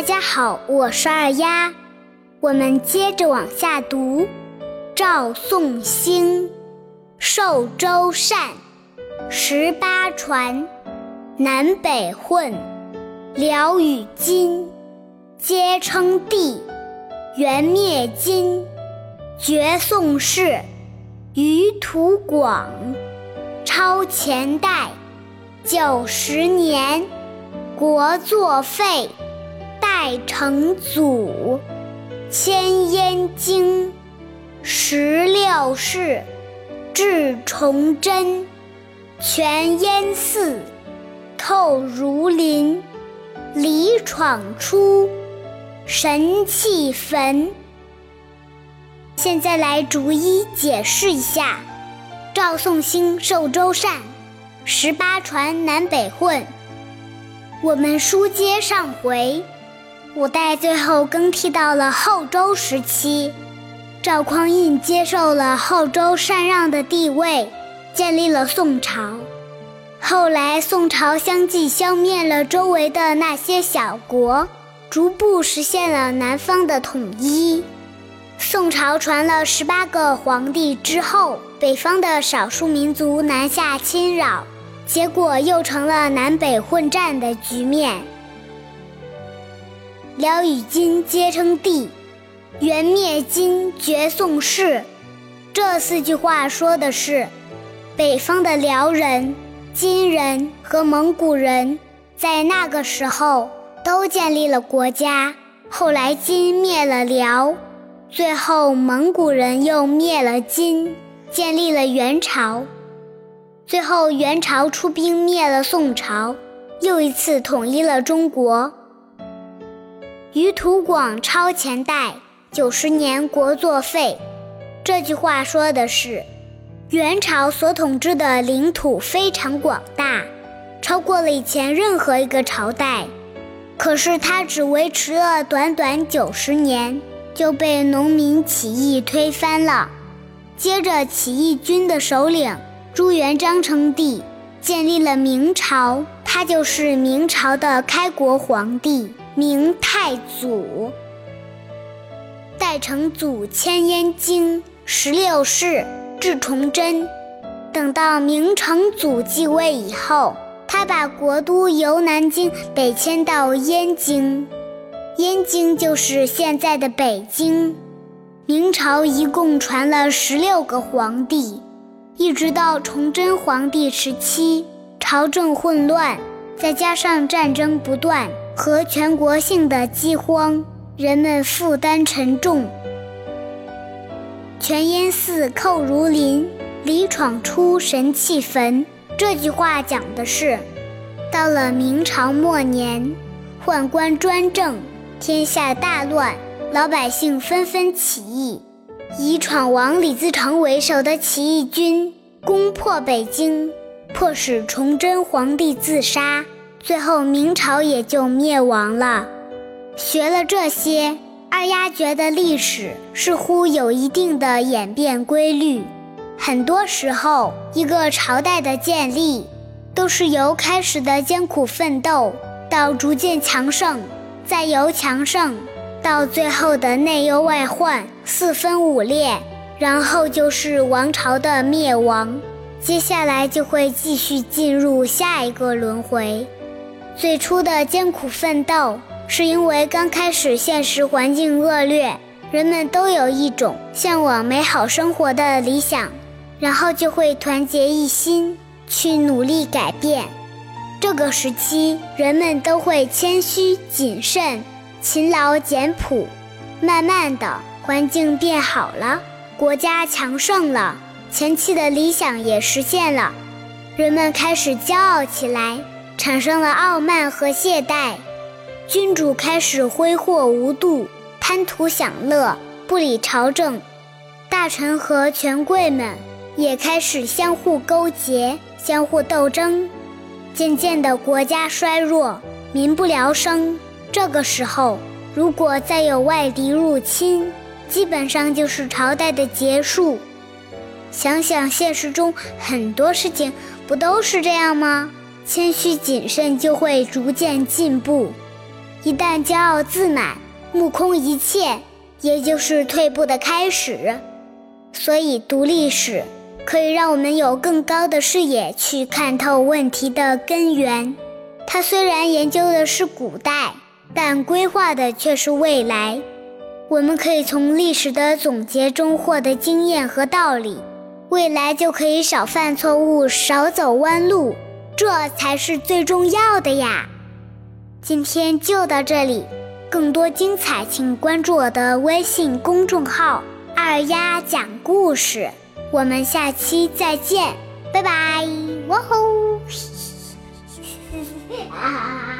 大家好，我是二丫，我们接着往下读。赵宋兴，寿州善，十八传，南北混，辽与金，皆称帝。元灭金，绝宋氏，余土广，超前代。九十年，国作废，代成祖，迁燕京。十六世，至崇祯，全燕寺，透儒林，李闯出，神器焚。现在来逐一解释一下：赵宋兴，寿州善，十八传，南北混。我们书接上回，五代最后更替到了后周时期。赵匡胤接受了后周禅让的地位，建立了宋朝。后来，宋朝相继消灭了周围的那些小国，逐步实现了南方的统一。宋朝传了十八个皇帝之后，北方的少数民族南下侵扰，结果又成了南北混战的局面。辽与金皆称帝。元灭金，绝宋氏。这四句话说的是，北方的辽人、金人和蒙古人在那个时候都建立了国家。后来金灭了辽，最后蒙古人又灭了金，建立了元朝。最后元朝出兵灭了宋朝，又一次统一了中国。于土广超前代。九十年国作废，这句话说的是，元朝所统治的领土非常广大，超过了以前任何一个朝代。可是它只维持了短短九十年，就被农民起义推翻了。接着，起义军的首领朱元璋称帝，建立了明朝，他就是明朝的开国皇帝，明太祖。代成祖迁燕京，十六世至崇祯。等到明成祖继位以后，他把国都由南京北迁到燕京，燕京就是现在的北京。明朝一共传了十六个皇帝，一直到崇祯皇帝时期，朝政混乱，再加上战争不断和全国性的饥荒。人们负担沉重。全燕寺寇如林，李闯出神器焚。这句话讲的是，到了明朝末年，宦官专政，天下大乱，老百姓纷纷起义。以闯王李自成为首的起义军攻破北京，迫使崇祯皇帝自杀，最后明朝也就灭亡了。学了这些，二丫觉得历史似乎有一定的演变规律。很多时候，一个朝代的建立，都是由开始的艰苦奋斗，到逐渐强盛，再由强盛到最后的内忧外患、四分五裂，然后就是王朝的灭亡。接下来就会继续进入下一个轮回。最初的艰苦奋斗。是因为刚开始现实环境恶劣，人们都有一种向往美好生活的理想，然后就会团结一心去努力改变。这个时期，人们都会谦虚谨慎、勤劳简朴。慢慢的，环境变好了，国家强盛了，前期的理想也实现了，人们开始骄傲起来，产生了傲慢和懈怠。君主开始挥霍无度，贪图享乐，不理朝政；大臣和权贵们也开始相互勾结、相互斗争。渐渐的，国家衰弱，民不聊生。这个时候，如果再有外敌入侵，基本上就是朝代的结束。想想现实中很多事情，不都是这样吗？谦虚谨慎就会逐渐进步。一旦骄傲自满、目空一切，也就是退步的开始。所以，读历史可以让我们有更高的视野去看透问题的根源。它虽然研究的是古代，但规划的却是未来。我们可以从历史的总结中获得经验和道理，未来就可以少犯错误、少走弯路，这才是最重要的呀！今天就到这里，更多精彩请关注我的微信公众号“二丫讲故事”，我们下期再见，拜拜！哇吼！啊